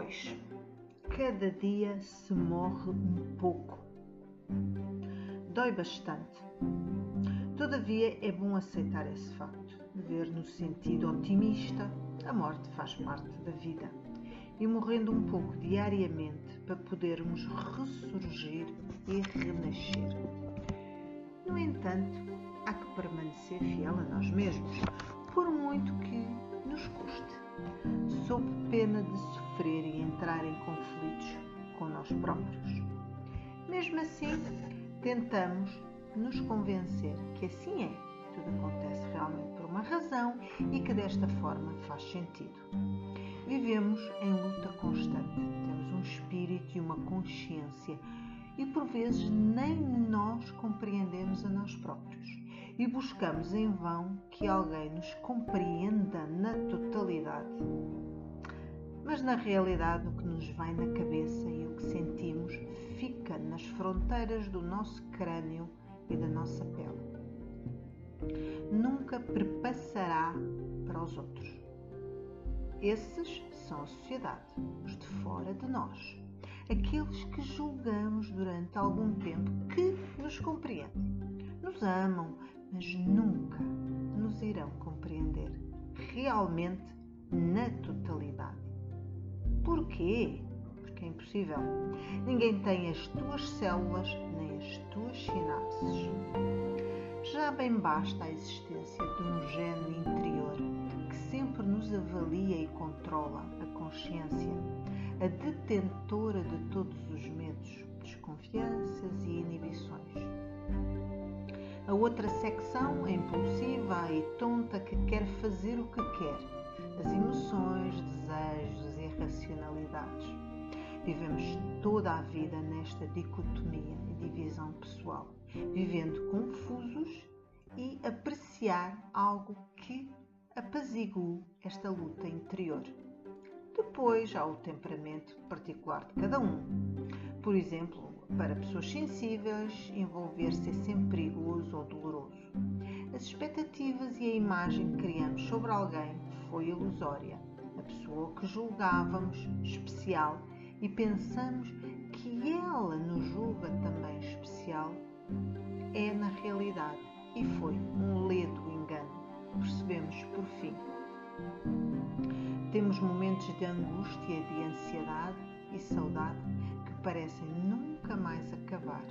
Pois, cada dia se morre um pouco. Dói bastante. Todavia é bom aceitar esse facto, ver no sentido otimista, a morte faz parte da vida. E morrendo um pouco diariamente para podermos ressurgir e renascer. No entanto, há que permanecer fiel a nós mesmos, por muito que nos custe, sob pena de sofrer e entrar em conflitos com nós próprios. Mesmo assim, tentamos nos convencer que assim é, tudo acontece realmente por uma razão e que desta forma faz sentido. Vivemos em luta constante, temos um espírito e uma consciência e por vezes nem nós compreendemos a nós próprios e buscamos em vão que alguém nos compreenda na totalidade. Mas na realidade o que nos vai na cabeça e o que sentimos fica nas fronteiras do nosso crânio e da nossa pele. Nunca perpassará para os outros. Esses são a sociedade, os de fora de nós, aqueles que julgamos durante algum tempo que nos compreendem, nos amam, mas nunca nos irão compreender realmente na totalidade. Porquê? Porque é impossível. Ninguém tem as tuas células nem as tuas sinapses. Já bem basta a existência de um gene interior sempre nos avalia e controla a consciência, a detentora de todos os medos, desconfianças e inibições. A outra secção é impulsiva e tonta que quer fazer o que quer, as emoções, desejos e racionalidades. Vivemos toda a vida nesta dicotomia e divisão pessoal, vivendo confusos e apreciar algo que apazigue esta luta interior. Depois há o temperamento particular de cada um. Por exemplo, para pessoas sensíveis, envolver-se é sempre perigoso ou doloroso. As expectativas e a imagem que criamos sobre alguém foi ilusória. A pessoa que julgávamos especial e pensamos que ela nos julga também especial é na realidade e foi um ledo engano. Percebemos por fim. Temos momentos de angústia, de ansiedade e saudade que parecem nunca mais acabar.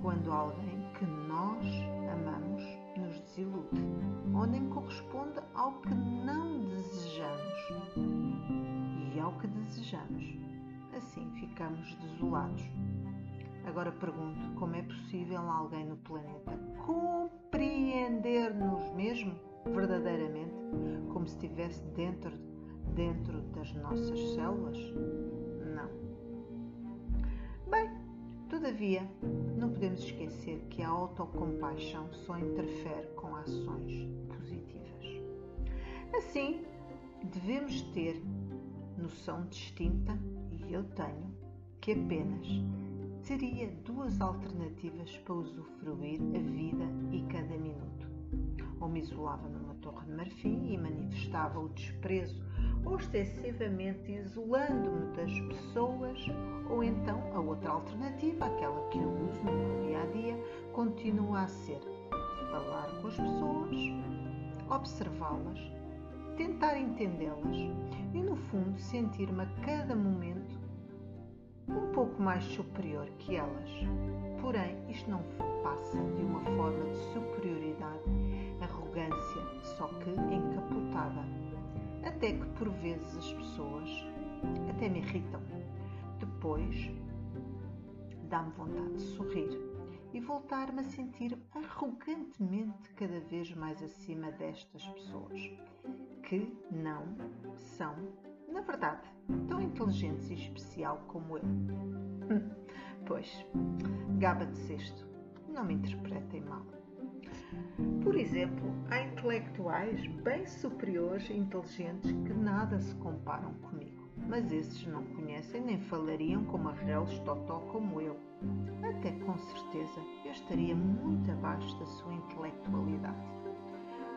Quando alguém que nós amamos nos desilude ou nem corresponde ao que não desejamos ao que desejamos. Assim ficamos desolados. Agora pergunto: como é possível alguém no planeta compreender-nos mesmo verdadeiramente, como se estivesse dentro, dentro das nossas células? Não. Bem, todavia, não podemos esquecer que a autocompaixão só interfere com ações positivas. Assim, devemos ter noção distinta, e eu tenho, que apenas teria duas alternativas para usufruir a vida e cada minuto. Ou me isolava numa torre de marfim e manifestava o desprezo ostensivamente isolando-me das pessoas, ou então a outra alternativa, aquela que eu uso no meu dia a dia, continua a ser falar com as pessoas, observá-las, tentar entendê-las e, no fundo, sentir-me a cada momento um pouco mais superior que elas. Porém, isto não passa de uma forma de superioridade, arrogância, só que encapotada. Até que por vezes as pessoas até me irritam. Depois dá-me vontade de sorrir e voltar-me a sentir arrogantemente cada vez mais acima destas pessoas que não são, na verdade, tão inteligentes e especial como eu. pois, gaba de sexto, não me interpretem mal. Por exemplo, há intelectuais bem superiores e inteligentes que nada se comparam comigo, mas esses não conhecem nem falariam como a reles totó como eu. Até com certeza eu estaria muito abaixo da sua intelectualidade.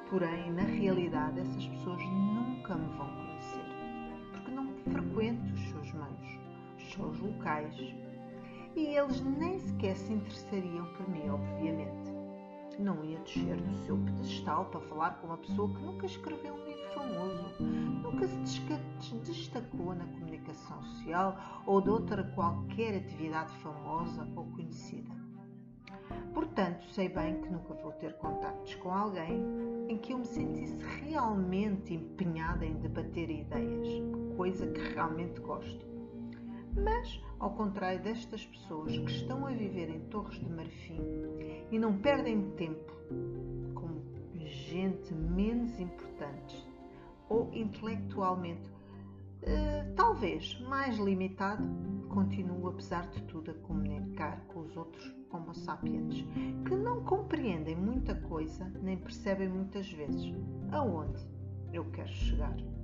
Porém, na realidade, essas pessoas nunca me vão frequento os seus meios, os seus locais, e eles nem sequer se interessariam por mim, obviamente. Não ia descer do seu pedestal para falar com uma pessoa que nunca escreveu um livro famoso, nunca se destacou na comunicação social ou de outra qualquer atividade famosa ou conhecida. Portanto, sei bem que nunca vou ter contactos com alguém em que eu me sentisse realmente empenhada em debater ideias, coisa que realmente gosto. Mas, ao contrário destas pessoas que estão a viver em Torres de Marfim e não perdem tempo com gente menos importante ou intelectualmente eh, talvez mais limitado, continuo, apesar de tudo, a comunicar com os outros Homo sapiens, que não compreendem muita coisa nem percebem muitas vezes aonde eu quero chegar.